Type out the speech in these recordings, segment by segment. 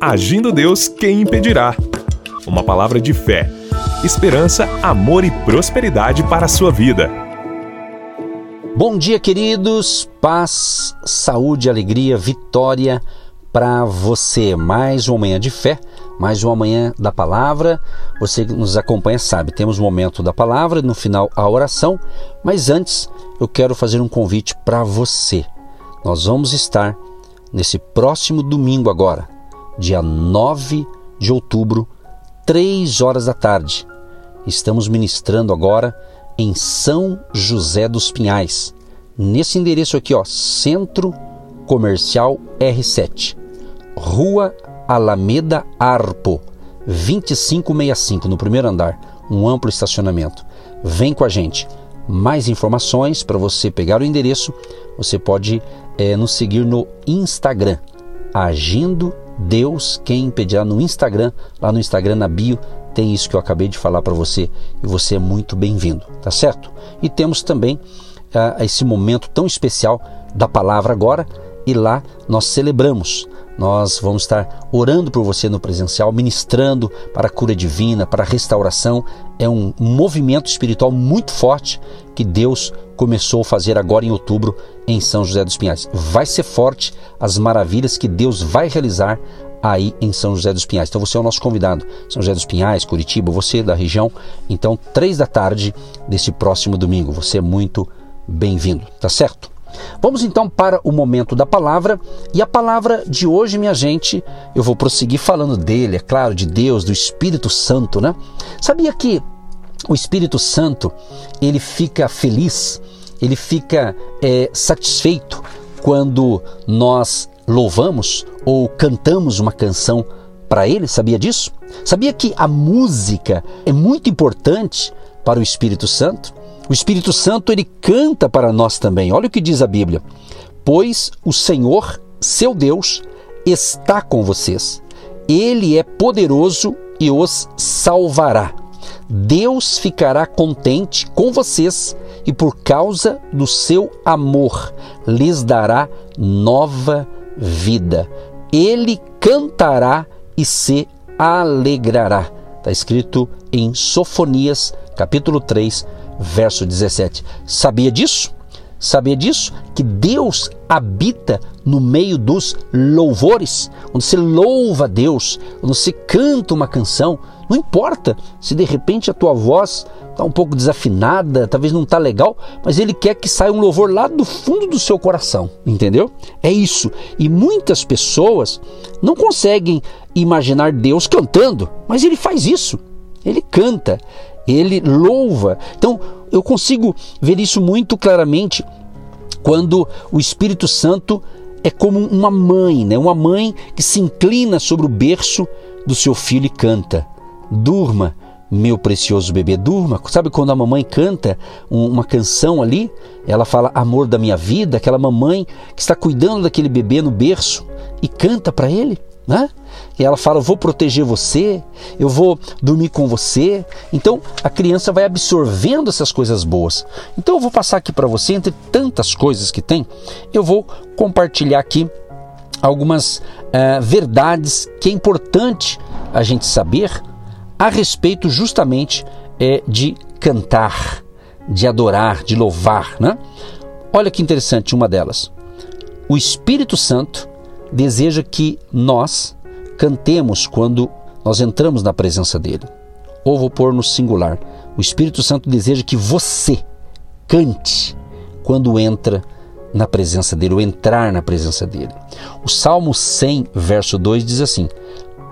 Agindo Deus, quem impedirá? Uma palavra de fé, esperança, amor e prosperidade para a sua vida. Bom dia, queridos. Paz, saúde, alegria, vitória para você. Mais uma manhã de fé, mais uma manhã da palavra. Você que nos acompanha sabe, temos o momento da palavra, no final a oração, mas antes eu quero fazer um convite para você. Nós vamos estar nesse próximo domingo agora, dia 9 de outubro, 3 horas da tarde. Estamos ministrando agora em São José dos Pinhais, nesse endereço aqui, ó, Centro Comercial R7, Rua Alameda Arpo, 2565, no primeiro andar, um amplo estacionamento. Vem com a gente. Mais informações para você pegar o endereço, você pode é, nos seguir no Instagram, Agindo Deus Quem Impedirá no Instagram, lá no Instagram na bio tem isso que eu acabei de falar para você e você é muito bem-vindo, tá certo? E temos também uh, esse momento tão especial da palavra agora e lá nós celebramos. Nós vamos estar orando por você no presencial, ministrando para a cura divina, para a restauração. É um movimento espiritual muito forte que Deus começou a fazer agora em outubro em São José dos Pinhais. Vai ser forte as maravilhas que Deus vai realizar aí em São José dos Pinhais. Então você é o nosso convidado. São José dos Pinhais, Curitiba, você da região. Então, três da tarde desse próximo domingo. Você é muito bem-vindo, tá certo? Vamos então para o momento da palavra, e a palavra de hoje, minha gente, eu vou prosseguir falando dele, é claro, de Deus, do Espírito Santo, né? Sabia que o Espírito Santo, ele fica feliz, ele fica é, satisfeito quando nós louvamos ou cantamos uma canção para ele, sabia disso? Sabia que a música é muito importante para o Espírito Santo? O Espírito Santo ele canta para nós também. Olha o que diz a Bíblia: Pois o Senhor, seu Deus, está com vocês. Ele é poderoso e os salvará. Deus ficará contente com vocês e por causa do seu amor lhes dará nova vida. Ele cantará e se alegrará. Está escrito em Sofonias, capítulo 3, verso 17. Sabia disso? Sabia disso? Que Deus habita no meio dos louvores, onde você louva a Deus, onde você canta uma canção. Não importa se de repente a tua voz está um pouco desafinada, talvez não está legal, mas Ele quer que saia um louvor lá do fundo do seu coração, entendeu? É isso. E muitas pessoas não conseguem imaginar Deus cantando, mas Ele faz isso. Ele canta, ele louva. Então, eu consigo ver isso muito claramente quando o Espírito Santo é como uma mãe, né? Uma mãe que se inclina sobre o berço do seu filho e canta: "Durma, meu precioso bebê, durma". Sabe quando a mamãe canta uma canção ali, ela fala amor da minha vida, aquela mamãe que está cuidando daquele bebê no berço e canta para ele? Né? E ela fala: Eu vou proteger você, eu vou dormir com você. Então a criança vai absorvendo essas coisas boas. Então eu vou passar aqui para você, entre tantas coisas que tem, eu vou compartilhar aqui algumas uh, verdades que é importante a gente saber a respeito justamente é, de cantar, de adorar, de louvar. Né? Olha que interessante uma delas. O Espírito Santo deseja que nós cantemos quando nós entramos na presença dele. Ou vou pôr no singular. O Espírito Santo deseja que você cante quando entra na presença dele, ou entrar na presença dele. O Salmo 100, verso 2 diz assim: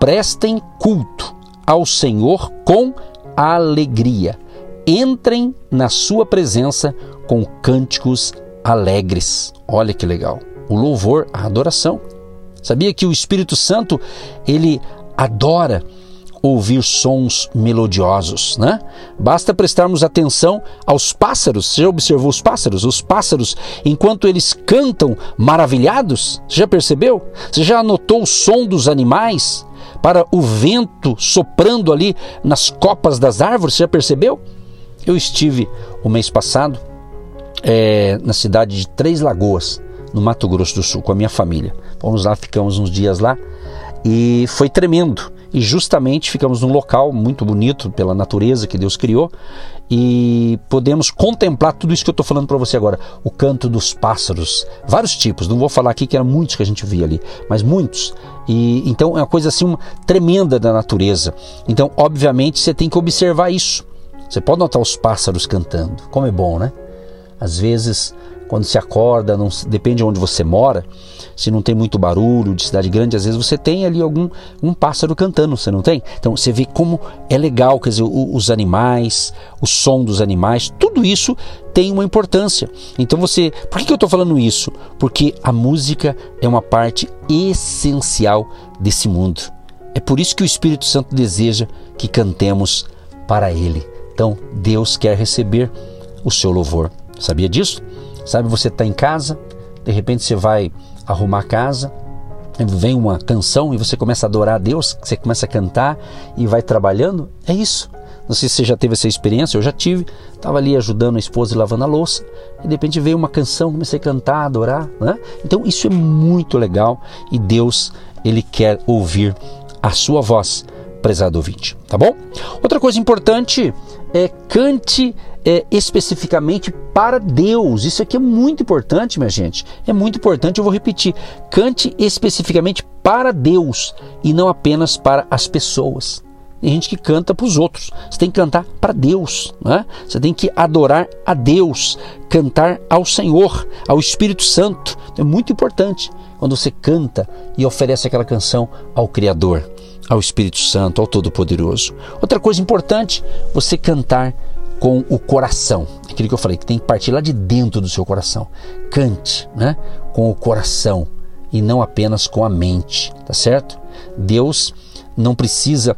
Prestem culto ao Senhor com alegria. Entrem na sua presença com cânticos alegres. Olha que legal. O louvor, a adoração. Sabia que o Espírito Santo, ele adora ouvir sons melodiosos, né? Basta prestarmos atenção aos pássaros. Você já observou os pássaros? Os pássaros, enquanto eles cantam maravilhados, você já percebeu? Você já anotou o som dos animais para o vento soprando ali nas copas das árvores? Você já percebeu? Eu estive o mês passado é, na cidade de Três Lagoas no Mato Grosso do Sul com a minha família. Fomos lá, ficamos uns dias lá E foi tremendo. E justamente ficamos num local muito bonito pela natureza que Deus criou e podemos contemplar tudo isso que eu estou falando para você agora. O canto dos pássaros, vários tipos. Não vou falar aqui que eram muitos que a gente via ali, mas muitos. E então é uma coisa assim uma, tremenda da natureza. Então, obviamente, você tem que observar isso. Você pode notar os pássaros cantando. Como é bom, né? Às vezes quando se acorda, não, depende de onde você mora, se não tem muito barulho de cidade grande, às vezes você tem ali algum um pássaro cantando, você não tem? Então você vê como é legal, quer dizer, os animais, o som dos animais, tudo isso tem uma importância. Então você, por que, eu estou falando isso? Porque a música é uma parte essencial desse mundo. É por isso que o Espírito Santo deseja que cantemos para Ele. Então Deus quer receber o seu louvor. Sabia disso? Sabe, você está em casa, de repente você vai arrumar a casa, vem uma canção e você começa a adorar a Deus, você começa a cantar e vai trabalhando. É isso. Não sei se você já teve essa experiência, eu já tive. Estava ali ajudando a esposa e lavando a louça, e de repente veio uma canção, comecei a cantar, a adorar. Né? Então isso é muito legal e Deus, Ele quer ouvir a sua voz, prezado ouvinte. Tá bom? Outra coisa importante é cante é, especificamente para Deus. Isso aqui é muito importante, minha gente. É muito importante, eu vou repetir. Cante especificamente para Deus e não apenas para as pessoas. Tem gente que canta para os outros. Você tem que cantar para Deus. Né? Você tem que adorar a Deus, cantar ao Senhor, ao Espírito Santo. É muito importante quando você canta e oferece aquela canção ao Criador, ao Espírito Santo, ao Todo-Poderoso. Outra coisa importante, você cantar com o coração. Aquilo que eu falei, que tem que partir lá de dentro do seu coração. Cante, né? Com o coração e não apenas com a mente, tá certo? Deus não precisa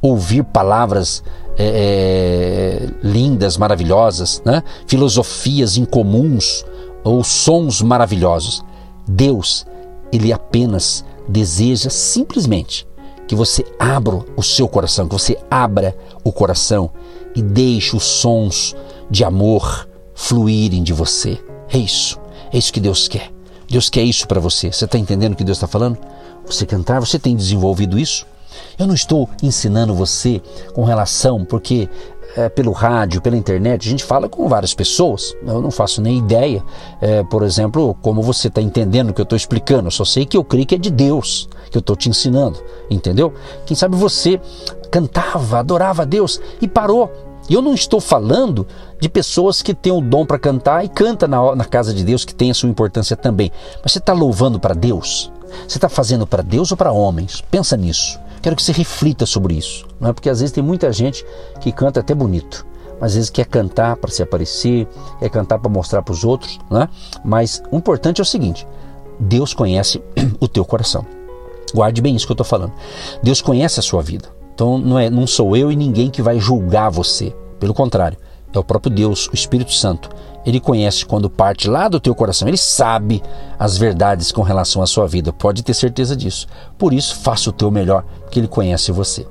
ouvir palavras é, é lindas, maravilhosas, né? filosofias incomuns ou sons maravilhosos. Deus, ele apenas deseja simplesmente que você abra o seu coração, que você abra o coração e deixe os sons de amor fluírem de você. É isso. É isso que Deus quer. Deus quer isso para você. Você está entendendo o que Deus está falando? Você cantar, você tem desenvolvido isso? Eu não estou ensinando você com relação, porque é, pelo rádio, pela internet, a gente fala com várias pessoas. Eu não faço nem ideia, é, por exemplo, como você está entendendo o que eu estou explicando. Eu só sei que eu creio que é de Deus que eu estou te ensinando, entendeu? Quem sabe você cantava, adorava a Deus e parou e eu não estou falando de pessoas que têm o dom para cantar e canta na, na, casa de Deus, que tem a sua importância também. Mas você está louvando para Deus? Você está fazendo para Deus ou para homens? Pensa nisso. Quero que você reflita sobre isso. Não é porque às vezes tem muita gente que canta até bonito, mas às vezes quer cantar para se aparecer, quer cantar para mostrar para os outros, né? Mas o importante é o seguinte: Deus conhece o teu coração. Guarde bem isso que eu estou falando. Deus conhece a sua vida. Então não, é, não sou eu e ninguém que vai julgar você. Pelo contrário, é o próprio Deus, o Espírito Santo. Ele conhece quando parte lá do teu coração, ele sabe as verdades com relação à sua vida, pode ter certeza disso. Por isso, faça o teu melhor, porque ele conhece você.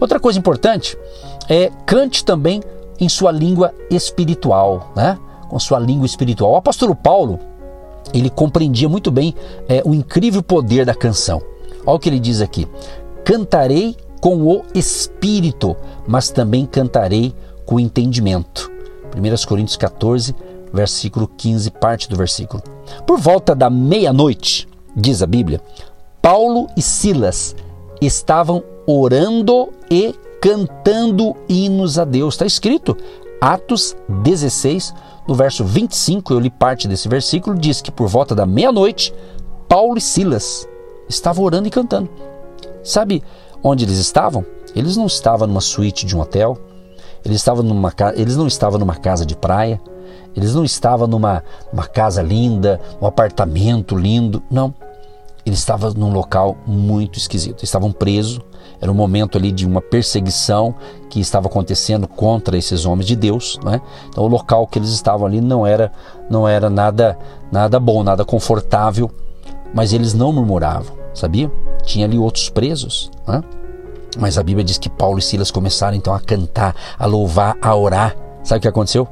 Outra coisa importante é cante também em sua língua espiritual, né? Com sua língua espiritual. O apóstolo Paulo, ele compreendia muito bem é, o incrível poder da canção. Olha o que ele diz aqui: Cantarei com o espírito, mas também cantarei com o entendimento. 1 Coríntios 14, versículo 15, parte do versículo. Por volta da meia-noite, diz a Bíblia, Paulo e Silas estavam orando e cantando hinos a Deus. Está escrito, Atos 16, no verso 25, eu li parte desse versículo, diz que por volta da meia-noite, Paulo e Silas estavam orando e cantando. Sabe, onde eles estavam? Eles não estavam numa suíte de um hotel, eles, estavam numa, eles não estavam numa casa de praia, eles não estavam numa uma casa linda, um apartamento lindo, não. Eles estavam num local muito esquisito. Eles estavam presos. Era um momento ali de uma perseguição que estava acontecendo contra esses homens de Deus, né? Então o local que eles estavam ali não era não era nada nada bom, nada confortável, mas eles não murmuravam, sabia? Tinha ali outros presos. Né? Mas a Bíblia diz que Paulo e Silas começaram então a cantar, a louvar, a orar. Sabe o que aconteceu?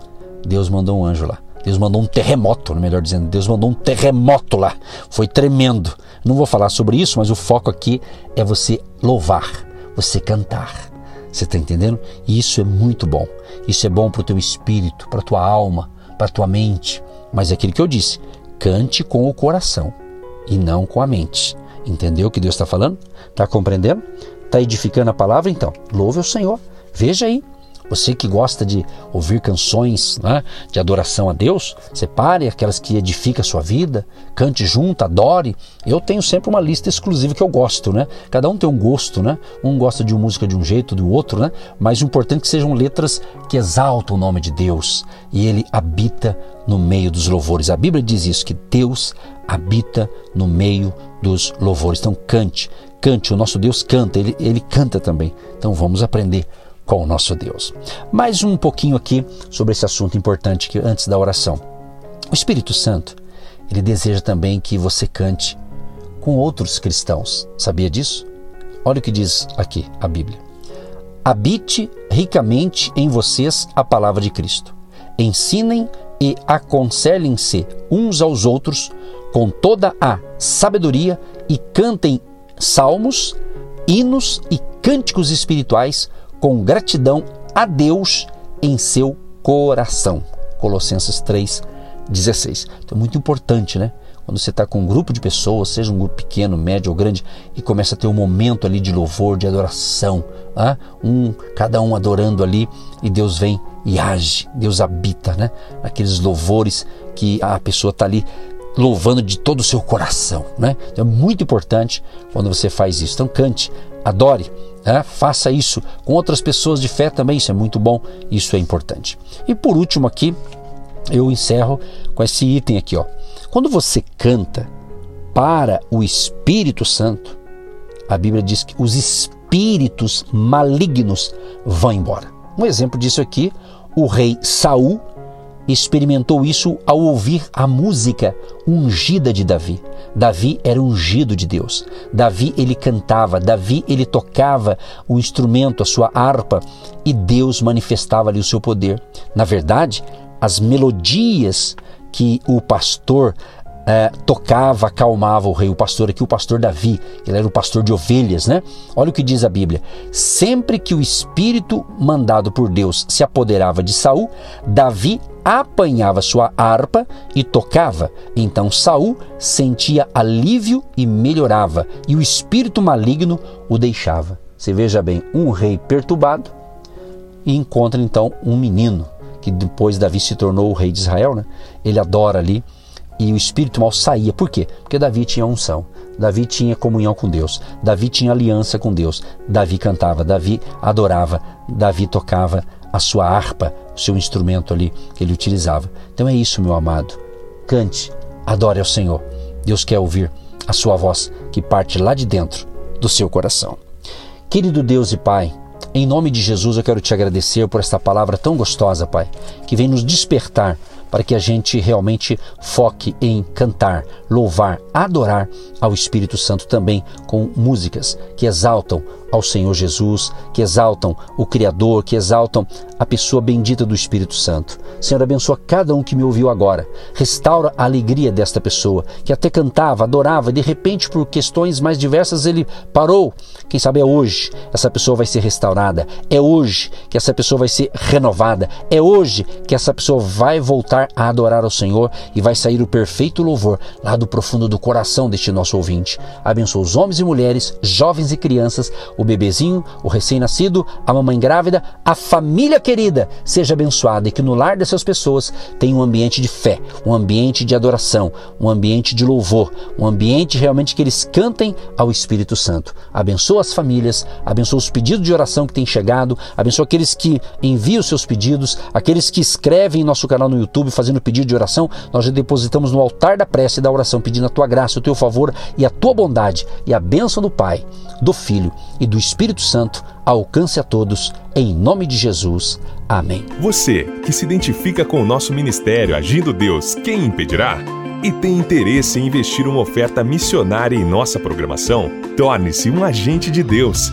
Deus mandou um anjo lá. Deus mandou um terremoto, melhor dizendo, Deus mandou um terremoto lá. Foi tremendo. Não vou falar sobre isso, mas o foco aqui é você louvar, você cantar. Você está entendendo? E isso é muito bom. Isso é bom para o teu espírito, para a tua alma, para a tua mente. Mas é aquilo que eu disse: cante com o coração e não com a mente. Entendeu o que Deus está falando? Está compreendendo? Está edificando a palavra? Então, louve o Senhor. Veja aí, você que gosta de ouvir canções né, de adoração a Deus, separe aquelas que edificam a sua vida, cante junto, adore. Eu tenho sempre uma lista exclusiva que eu gosto, né? Cada um tem um gosto, né? Um gosta de uma música de um jeito, do outro, né? Mas o importante é que sejam letras que exaltam o nome de Deus e Ele habita no meio dos louvores. A Bíblia diz isso, que Deus habita no meio dos louvores. Então cante, cante, o nosso Deus canta, Ele, ele canta também. Então vamos aprender com o nosso Deus. Mais um pouquinho aqui sobre esse assunto importante que antes da oração. O Espírito Santo, ele deseja também que você cante com outros cristãos. Sabia disso? Olha o que diz aqui a Bíblia. Habite ricamente em vocês a palavra de Cristo. Ensinem e aconselhem-se uns aos outros com toda a sabedoria e cantem salmos, hinos e cânticos espirituais com gratidão a Deus em seu coração. Colossenses 3, 16. Então é muito importante, né? Quando você está com um grupo de pessoas, seja um grupo pequeno, médio ou grande, e começa a ter um momento ali de louvor, de adoração, ah? um, cada um adorando ali, e Deus vem e age, Deus habita, né? Aqueles louvores que a pessoa está ali louvando de todo o seu coração, né? Então é muito importante quando você faz isso. Então cante, adore, né? faça isso com outras pessoas de fé também, isso é muito bom, isso é importante. E por último aqui, eu encerro com esse item aqui, ó. Quando você canta para o Espírito Santo, a Bíblia diz que os espíritos malignos vão embora. Um exemplo disso aqui, o rei Saul experimentou isso ao ouvir a música ungida de Davi. Davi era ungido de Deus. Davi ele cantava, Davi ele tocava o instrumento, a sua harpa, e Deus manifestava ali o seu poder. Na verdade, as melodias que o pastor é, tocava, acalmava o rei, o pastor aqui, o pastor Davi, ele era o pastor de ovelhas, né? Olha o que diz a Bíblia: sempre que o espírito mandado por Deus se apoderava de Saul, Davi apanhava sua harpa e tocava. Então Saul sentia alívio e melhorava, e o espírito maligno o deixava. Você veja bem, um rei perturbado e encontra então um menino que depois Davi se tornou o rei de Israel, né? Ele adora ali e o espírito mal saía. Por quê? Porque Davi tinha unção. Davi tinha comunhão com Deus. Davi tinha aliança com Deus. Davi cantava, Davi adorava, Davi tocava a sua harpa, o seu instrumento ali que ele utilizava. Então é isso, meu amado. Cante, adore ao Senhor. Deus quer ouvir a sua voz que parte lá de dentro do seu coração. Querido Deus e Pai, em nome de Jesus eu quero te agradecer por esta palavra tão gostosa, Pai, que vem nos despertar para que a gente realmente foque em cantar, louvar, adorar ao Espírito Santo também com músicas que exaltam ao Senhor Jesus, que exaltam o Criador, que exaltam a pessoa bendita do Espírito Santo. Senhor, abençoa cada um que me ouviu agora. Restaura a alegria desta pessoa, que até cantava, adorava, e de repente, por questões mais diversas, ele parou. Quem sabe é hoje essa pessoa vai ser restaurada. É hoje que essa pessoa vai ser renovada. É hoje que essa pessoa vai voltar a adorar ao Senhor e vai sair o perfeito louvor lá do profundo do coração deste nosso ouvinte. Abençoa os homens e mulheres, jovens e crianças, o bebezinho, o recém-nascido, a mamãe grávida, a família querida seja abençoada e que no lar dessas pessoas tenha um ambiente de fé, um ambiente de adoração, um ambiente de louvor, um ambiente realmente que eles cantem ao Espírito Santo. Abençoa as famílias, abençoa os pedidos de oração que têm chegado, abençoa aqueles que enviam seus pedidos, aqueles que escrevem em nosso canal no YouTube fazendo pedido de oração, nós já depositamos no altar da prece e da oração pedindo a tua graça, o teu favor e a tua bondade e a bênção do Pai, do Filho e do Espírito Santo alcance a todos, em nome de Jesus. Amém. Você que se identifica com o nosso ministério Agindo Deus, quem impedirá? E tem interesse em investir uma oferta missionária em nossa programação? Torne-se um agente de Deus